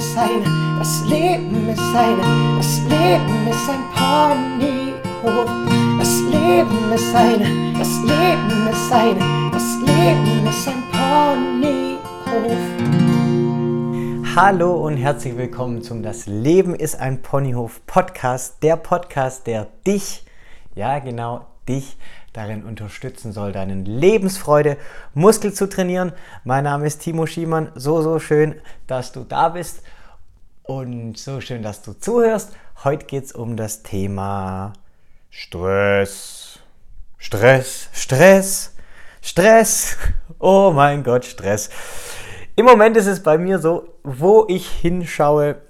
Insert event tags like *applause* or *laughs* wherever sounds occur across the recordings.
ist eine, das Leben ist eine, das Leben ist ein Ponyhof. Das Leben ist eine, das Leben ist eine, das Leben ist ein Ponyhof. Hallo und herzlich willkommen zum Das Leben ist ein Ponyhof Podcast, der Podcast, der dich, ja genau dich, darin unterstützen soll, deinen Lebensfreude Muskel zu trainieren. Mein Name ist Timo Schiemann. So, so schön, dass du da bist und so schön, dass du zuhörst. Heute geht es um das Thema Stress. Stress, Stress, Stress. Oh mein Gott, Stress. Im Moment ist es bei mir so, wo ich hinschaue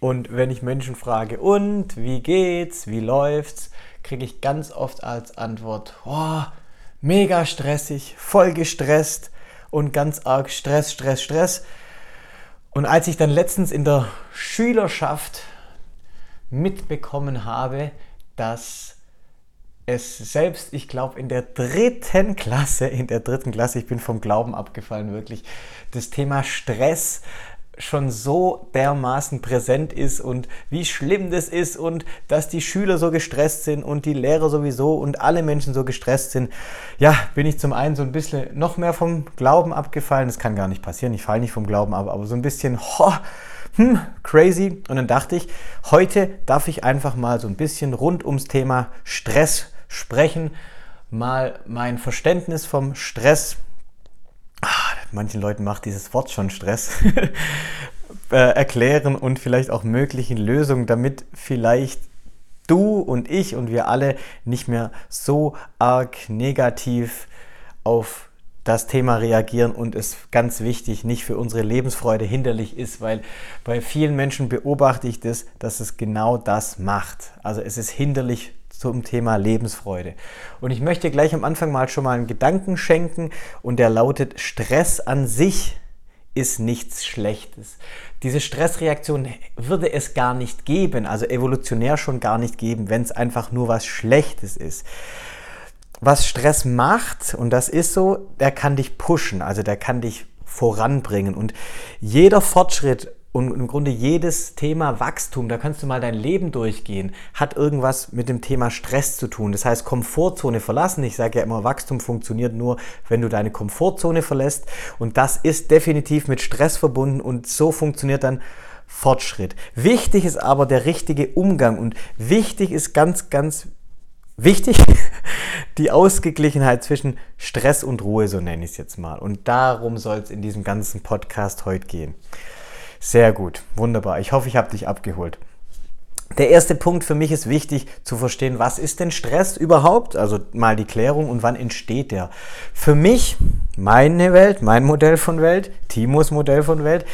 und wenn ich Menschen frage, und wie geht's, wie läuft's, kriege ich ganz oft als Antwort, oh, mega stressig, voll gestresst und ganz arg Stress, Stress, Stress. Und als ich dann letztens in der Schülerschaft mitbekommen habe, dass es selbst, ich glaube, in der dritten Klasse, in der dritten Klasse, ich bin vom Glauben abgefallen, wirklich, das Thema Stress schon so dermaßen präsent ist und wie schlimm das ist und dass die Schüler so gestresst sind und die Lehrer sowieso und alle Menschen so gestresst sind, ja, bin ich zum einen so ein bisschen noch mehr vom Glauben abgefallen. Das kann gar nicht passieren, ich falle nicht vom Glauben ab, aber so ein bisschen, ho, hm, crazy. Und dann dachte ich, heute darf ich einfach mal so ein bisschen rund ums Thema Stress sprechen, mal mein Verständnis vom Stress manchen Leuten macht dieses Wort schon Stress, *laughs* äh, erklären und vielleicht auch möglichen Lösungen, damit vielleicht du und ich und wir alle nicht mehr so arg negativ auf das Thema reagieren und es ganz wichtig nicht für unsere Lebensfreude hinderlich ist, weil bei vielen Menschen beobachte ich das, dass es genau das macht. Also es ist hinderlich zum Thema Lebensfreude. Und ich möchte gleich am Anfang mal schon mal einen Gedanken schenken und der lautet, Stress an sich ist nichts Schlechtes. Diese Stressreaktion würde es gar nicht geben, also evolutionär schon gar nicht geben, wenn es einfach nur was Schlechtes ist. Was Stress macht, und das ist so, der kann dich pushen, also der kann dich voranbringen. Und jeder Fortschritt und im Grunde jedes Thema Wachstum, da kannst du mal dein Leben durchgehen, hat irgendwas mit dem Thema Stress zu tun. Das heißt, Komfortzone verlassen. Ich sage ja immer, Wachstum funktioniert nur, wenn du deine Komfortzone verlässt. Und das ist definitiv mit Stress verbunden und so funktioniert dann Fortschritt. Wichtig ist aber der richtige Umgang und wichtig ist ganz, ganz wichtig *laughs* die Ausgeglichenheit zwischen Stress und Ruhe, so nenne ich es jetzt mal. Und darum soll es in diesem ganzen Podcast heute gehen. Sehr gut, wunderbar. Ich hoffe, ich habe dich abgeholt. Der erste Punkt für mich ist wichtig zu verstehen, was ist denn Stress überhaupt? Also mal die Klärung und wann entsteht der? Für mich, meine Welt, mein Modell von Welt, Timos Modell von Welt,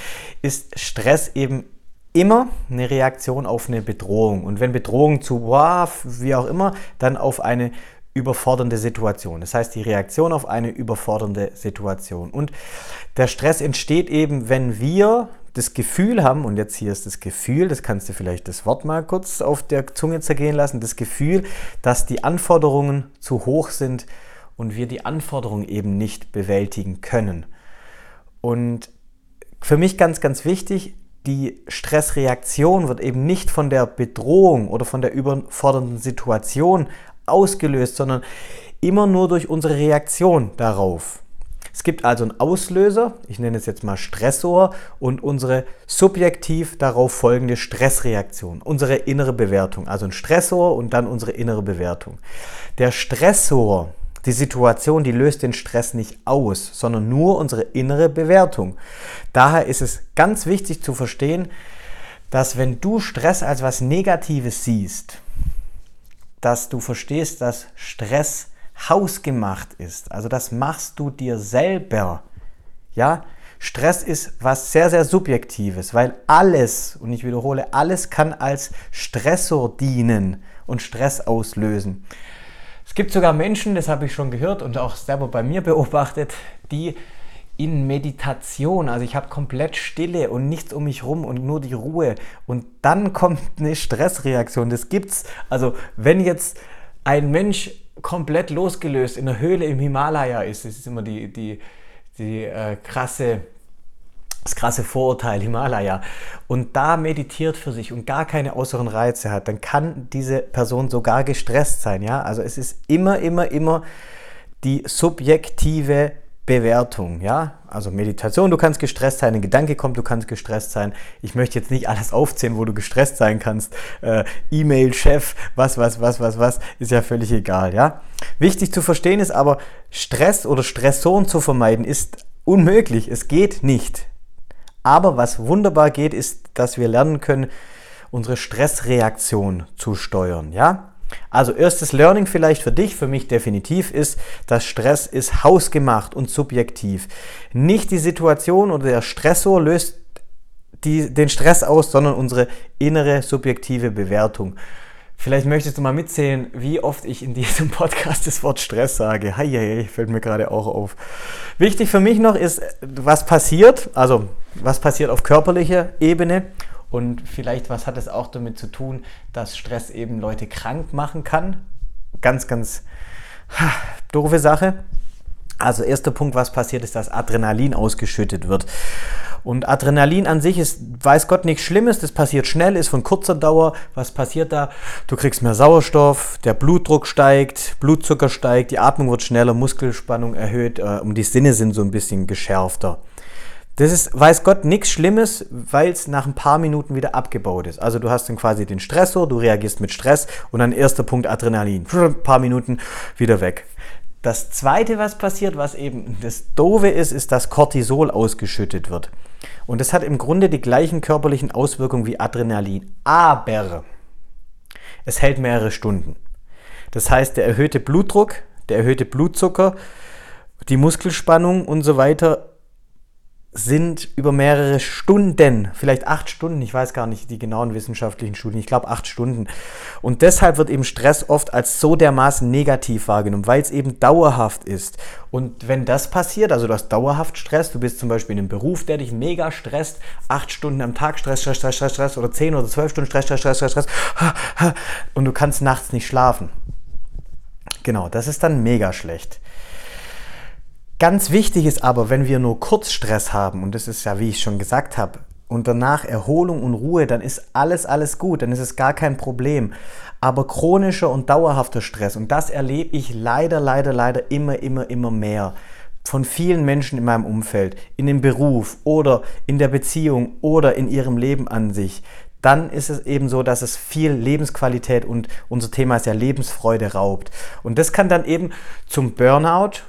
ist Stress eben immer eine Reaktion auf eine Bedrohung. Und wenn Bedrohung zu, wow, wie auch immer, dann auf eine überfordernde Situation. Das heißt, die Reaktion auf eine überfordernde Situation. Und der Stress entsteht eben, wenn wir das Gefühl haben, und jetzt hier ist das Gefühl, das kannst du vielleicht das Wort mal kurz auf der Zunge zergehen lassen, das Gefühl, dass die Anforderungen zu hoch sind und wir die Anforderungen eben nicht bewältigen können. Und für mich ganz, ganz wichtig, die Stressreaktion wird eben nicht von der Bedrohung oder von der überfordernden Situation ausgelöst, sondern immer nur durch unsere Reaktion darauf. Es gibt also einen Auslöser, ich nenne es jetzt mal Stressor, und unsere subjektiv darauf folgende Stressreaktion, unsere innere Bewertung. Also ein Stressor und dann unsere innere Bewertung. Der Stressor, die Situation, die löst den Stress nicht aus, sondern nur unsere innere Bewertung. Daher ist es ganz wichtig zu verstehen, dass wenn du Stress als was Negatives siehst, dass du verstehst, dass Stress hausgemacht ist. Also das machst du dir selber. Ja, Stress ist was sehr, sehr Subjektives, weil alles, und ich wiederhole, alles kann als Stressor dienen und Stress auslösen. Es gibt sogar Menschen, das habe ich schon gehört und auch selber bei mir *laughs* beobachtet, die in Meditation, also ich habe komplett Stille und nichts um mich rum und nur die Ruhe und dann kommt eine Stressreaktion. Das gibt's. Also wenn jetzt ein Mensch komplett losgelöst in der Höhle im Himalaya ist. Das ist immer die, die, die äh, krasse das krasse Vorurteil Himalaya und da meditiert für sich und gar keine äußeren Reize hat, dann kann diese Person sogar gestresst sein. Ja? Also es ist immer, immer, immer die subjektive Bewertung, ja, also Meditation, du kannst gestresst sein, ein Gedanke kommt, du kannst gestresst sein. Ich möchte jetzt nicht alles aufzählen, wo du gestresst sein kannst. Äh, E-Mail, Chef, was, was, was, was, was, ist ja völlig egal, ja. Wichtig zu verstehen ist aber, Stress oder Stressoren zu vermeiden ist unmöglich, es geht nicht. Aber was wunderbar geht, ist, dass wir lernen können, unsere Stressreaktion zu steuern, ja. Also erstes Learning vielleicht für dich, für mich definitiv ist, dass Stress ist hausgemacht und subjektiv. Nicht die Situation oder der Stressor löst die, den Stress aus, sondern unsere innere subjektive Bewertung. Vielleicht möchtest du mal mitzählen, wie oft ich in diesem *laughs* Podcast das Wort Stress sage. Hei, hei, fällt mir gerade auch auf. Wichtig für mich noch ist, was passiert, also was passiert auf körperlicher Ebene und vielleicht, was hat es auch damit zu tun, dass Stress eben Leute krank machen kann? Ganz, ganz doofe Sache. Also erster Punkt, was passiert, ist, dass Adrenalin ausgeschüttet wird. Und Adrenalin an sich ist, weiß Gott, nichts Schlimmes. Das passiert schnell, ist von kurzer Dauer. Was passiert da? Du kriegst mehr Sauerstoff, der Blutdruck steigt, Blutzucker steigt, die Atmung wird schneller, Muskelspannung erhöht äh, und die Sinne sind so ein bisschen geschärfter. Das ist, weiß Gott, nichts Schlimmes, weil es nach ein paar Minuten wieder abgebaut ist. Also du hast dann quasi den Stressor, du reagierst mit Stress und dann erster Punkt Adrenalin. Ein paar Minuten wieder weg. Das zweite, was passiert, was eben das Doofe ist, ist, dass Cortisol ausgeschüttet wird. Und das hat im Grunde die gleichen körperlichen Auswirkungen wie Adrenalin. Aber es hält mehrere Stunden. Das heißt, der erhöhte Blutdruck, der erhöhte Blutzucker, die Muskelspannung und so weiter sind über mehrere Stunden, vielleicht acht Stunden, ich weiß gar nicht die genauen wissenschaftlichen Studien, ich glaube acht Stunden. Und deshalb wird eben Stress oft als so dermaßen negativ wahrgenommen, weil es eben dauerhaft ist. Und wenn das passiert, also du hast dauerhaft Stress, du bist zum Beispiel in einem Beruf, der dich mega stresst, acht Stunden am Tag Stress, Stress, Stress, Stress, Stress oder zehn oder zwölf Stunden Stress, Stress, Stress, Stress, Stress, *laughs* und du kannst nachts nicht schlafen. Genau, das ist dann mega schlecht. Ganz wichtig ist aber, wenn wir nur Kurzstress haben, und das ist ja, wie ich schon gesagt habe, und danach Erholung und Ruhe, dann ist alles, alles gut, dann ist es gar kein Problem. Aber chronischer und dauerhafter Stress, und das erlebe ich leider, leider, leider immer, immer, immer mehr von vielen Menschen in meinem Umfeld, in dem Beruf oder in der Beziehung oder in ihrem Leben an sich, dann ist es eben so, dass es viel Lebensqualität und unser Thema ist ja Lebensfreude raubt. Und das kann dann eben zum Burnout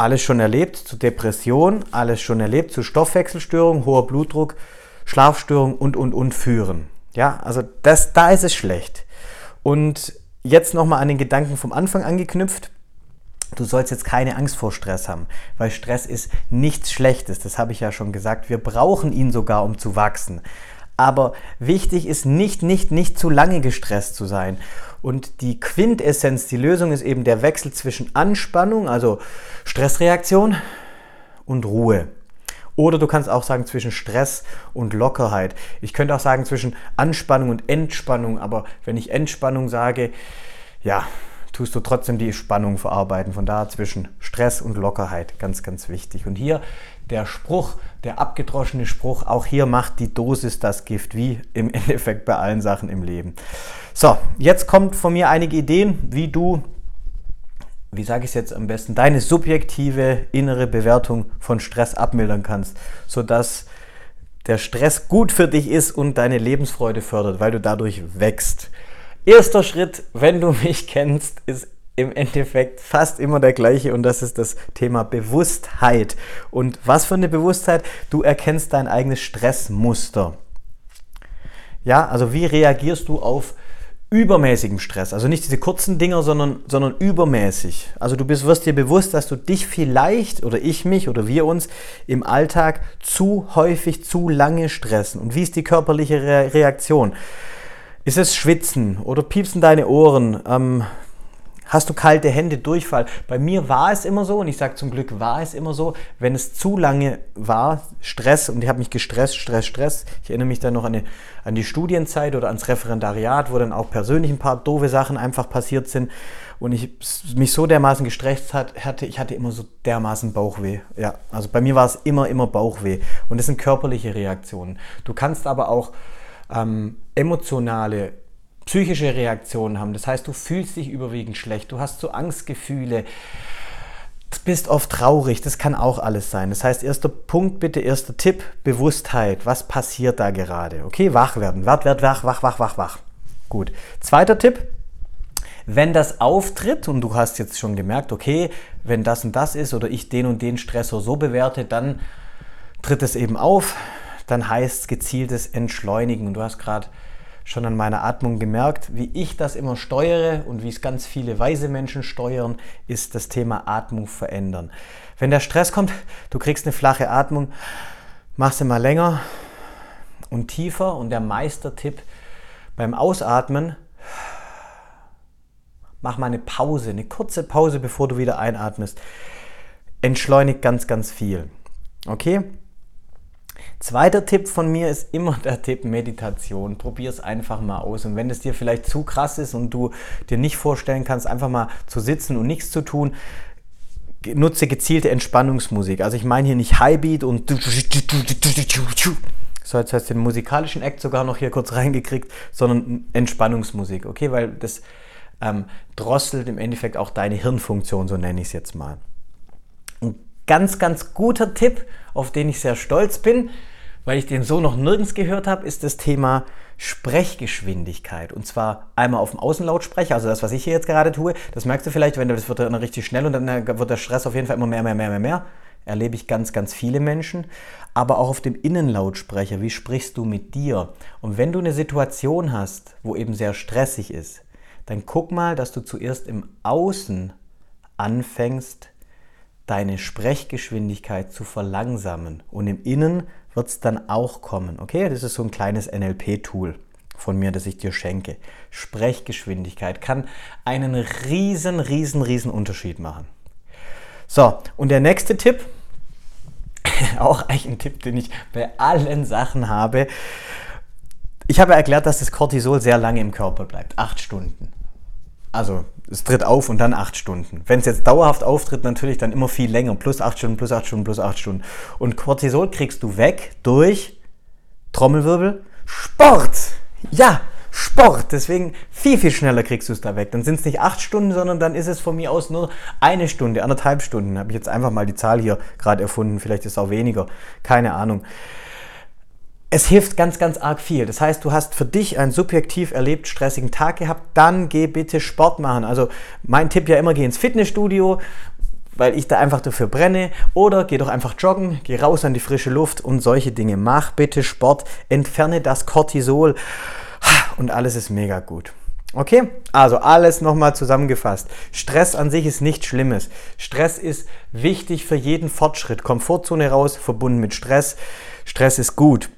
alles schon erlebt, zu Depression, alles schon erlebt, zu Stoffwechselstörungen, hoher Blutdruck, Schlafstörungen und, und, und führen. Ja, also das, da ist es schlecht. Und jetzt nochmal an den Gedanken vom Anfang angeknüpft. Du sollst jetzt keine Angst vor Stress haben, weil Stress ist nichts Schlechtes. Das habe ich ja schon gesagt. Wir brauchen ihn sogar, um zu wachsen. Aber wichtig ist nicht, nicht, nicht zu lange gestresst zu sein. Und die Quintessenz, die Lösung ist eben der Wechsel zwischen Anspannung, also Stressreaktion, und Ruhe. Oder du kannst auch sagen zwischen Stress und Lockerheit. Ich könnte auch sagen zwischen Anspannung und Entspannung, aber wenn ich Entspannung sage, ja, tust du trotzdem die Spannung verarbeiten. Von da zwischen Stress und Lockerheit, ganz, ganz wichtig. Und hier der Spruch, der abgedroschene Spruch, auch hier macht die Dosis das Gift, wie im *laughs* Endeffekt bei allen Sachen im Leben. So, jetzt kommt von mir einige Ideen, wie du, wie sage ich es jetzt am besten, deine subjektive innere Bewertung von Stress abmildern kannst, sodass der Stress gut für dich ist und deine Lebensfreude fördert, weil du dadurch wächst. Erster Schritt, wenn du *laughs* mich kennst, ist im Endeffekt fast immer der gleiche und das ist das Thema Bewusstheit. Und was für eine Bewusstheit? Du erkennst dein eigenes Stressmuster. Ja, also wie reagierst du auf übermäßigen Stress? Also nicht diese kurzen Dinger, sondern, sondern übermäßig. Also du bist, wirst dir bewusst, dass du dich vielleicht oder ich mich oder wir uns im Alltag zu häufig, zu lange stressen. Und wie ist die körperliche Re Reaktion? Ist es Schwitzen oder piepsen deine Ohren? Ähm, Hast du kalte Hände, Durchfall? Bei mir war es immer so, und ich sage zum Glück war es immer so, wenn es zu lange war, Stress, und ich habe mich gestresst, Stress, Stress. Ich erinnere mich dann noch an die, an die Studienzeit oder ans Referendariat, wo dann auch persönlich ein paar doofe Sachen einfach passiert sind und ich mich so dermaßen gestresst hat, hatte, ich hatte immer so dermaßen Bauchweh. Ja, also bei mir war es immer, immer Bauchweh. Und das sind körperliche Reaktionen. Du kannst aber auch ähm, emotionale psychische Reaktionen haben. Das heißt, du fühlst dich überwiegend schlecht, du hast so Angstgefühle, bist oft traurig, das kann auch alles sein. Das heißt, erster Punkt bitte, erster Tipp, Bewusstheit. Was passiert da gerade? Okay, wach werden. Wart, werd, wach, wach, wach, wach, wach. Gut. Zweiter Tipp, wenn das auftritt und du hast jetzt schon gemerkt, okay, wenn das und das ist oder ich den und den Stressor so bewerte, dann tritt es eben auf, dann heißt es gezieltes Entschleunigen. Du hast gerade schon an meiner Atmung gemerkt, wie ich das immer steuere und wie es ganz viele weise Menschen steuern, ist das Thema Atmung verändern. Wenn der Stress kommt, du kriegst eine flache Atmung, mach sie mal länger und tiefer und der Meistertipp beim Ausatmen, mach mal eine Pause, eine kurze Pause, bevor du wieder einatmest. Entschleunigt ganz, ganz viel. Okay? Zweiter Tipp von mir ist immer der Tipp Meditation. Probier es einfach mal aus. Und wenn es dir vielleicht zu krass ist und du dir nicht vorstellen kannst, einfach mal zu sitzen und nichts zu tun, nutze gezielte Entspannungsmusik. Also ich meine hier nicht Highbeat und so jetzt hast du den musikalischen Act sogar noch hier kurz reingekriegt, sondern Entspannungsmusik, okay? Weil das ähm, drosselt im Endeffekt auch deine Hirnfunktion, so nenne ich es jetzt mal. Ganz, ganz guter Tipp, auf den ich sehr stolz bin, weil ich den so noch nirgends gehört habe, ist das Thema Sprechgeschwindigkeit. Und zwar einmal auf dem Außenlautsprecher, also das, was ich hier jetzt gerade tue. Das merkst du vielleicht, wenn das wird dann richtig schnell und dann äh, wird der Stress auf jeden Fall immer mehr, mehr, mehr, mehr, mehr. Erlebe ich ganz, ganz viele Menschen. Aber auch auf dem Innenlautsprecher, wie sprichst du mit dir? Und wenn du eine Situation hast, wo eben sehr stressig ist, dann guck mal, dass du zuerst im Außen anfängst, deine Sprechgeschwindigkeit zu verlangsamen. Und im Innen wird es dann auch kommen. Okay, das ist so ein kleines NLP-Tool von mir, das ich dir schenke. Sprechgeschwindigkeit kann einen riesen, riesen, riesen Unterschied machen. So, und der nächste Tipp, *laughs* auch eigentlich ein Tipp, den ich bei allen Sachen habe. Ich habe erklärt, dass das Cortisol sehr lange im Körper bleibt, acht Stunden. Also es tritt auf und dann acht Stunden. Wenn es jetzt dauerhaft auftritt, natürlich dann immer viel länger. Plus acht Stunden, plus acht Stunden, plus acht Stunden. Und Cortisol kriegst du weg durch Trommelwirbel, Sport. Ja, Sport. Deswegen viel, viel schneller kriegst du es da weg. Dann sind es nicht acht Stunden, sondern dann ist es von mir aus nur eine Stunde, anderthalb Stunden. Habe ich jetzt einfach mal die Zahl hier gerade erfunden. Vielleicht ist es auch weniger. Keine Ahnung es hilft ganz, ganz arg viel. Das heißt, du hast für dich einen subjektiv erlebt stressigen Tag gehabt, dann geh bitte Sport machen. Also mein Tipp ja immer, geh ins Fitnessstudio, weil ich da einfach dafür brenne. Oder geh doch einfach joggen, geh raus an die frische Luft und solche Dinge. Mach bitte Sport, entferne das Cortisol und alles ist mega gut. Okay, also alles nochmal zusammengefasst. Stress an sich ist nichts Schlimmes. Stress ist wichtig für jeden Fortschritt. Komfortzone raus, verbunden mit Stress. Stress ist gut.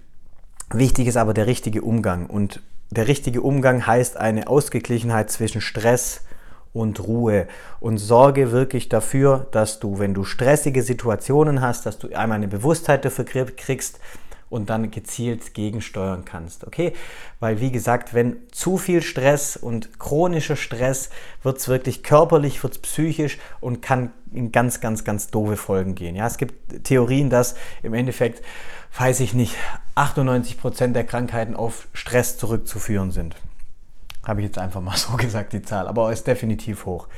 Wichtig ist aber der richtige Umgang. Und der richtige Umgang heißt eine Ausgeglichenheit zwischen Stress und Ruhe. Und sorge wirklich dafür, dass du, wenn du stressige Situationen hast, dass du einmal eine Bewusstheit dafür kriegst und dann gezielt gegensteuern kannst. Okay? Weil, wie gesagt, wenn zu viel Stress und chronischer Stress wird es wirklich körperlich, wird es psychisch und kann in ganz, ganz, ganz doofe Folgen gehen. Ja, es gibt Theorien, dass im Endeffekt weiß ich nicht, 98% der Krankheiten auf Stress zurückzuführen sind. Habe ich jetzt einfach mal *laughs* so gesagt, die Zahl, aber ist definitiv hoch.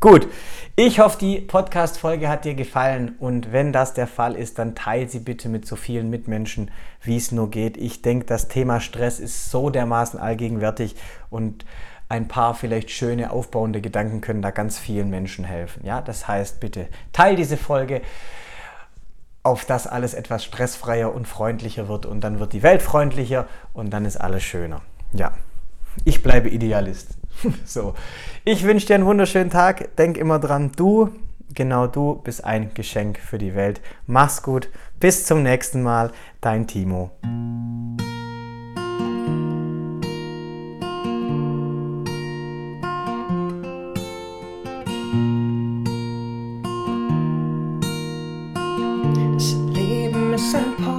Gut, ich hoffe, die Podcast-Folge hat dir gefallen und wenn das der Fall ist, dann teile sie bitte mit so vielen Mitmenschen, wie es nur geht. Ich denke, das Thema Stress ist so dermaßen allgegenwärtig und ein paar vielleicht schöne aufbauende Gedanken können da ganz vielen Menschen helfen. Ja, das heißt, bitte teile diese Folge auf das alles etwas stressfreier und freundlicher wird und dann wird die Welt freundlicher und dann ist alles schöner. Ja, ich bleibe Idealist. *laughs* so, ich wünsche dir einen wunderschönen Tag. Denk immer dran, du, genau du, bist ein Geschenk für die Welt. Mach's gut. Bis zum nächsten Mal. Dein Timo.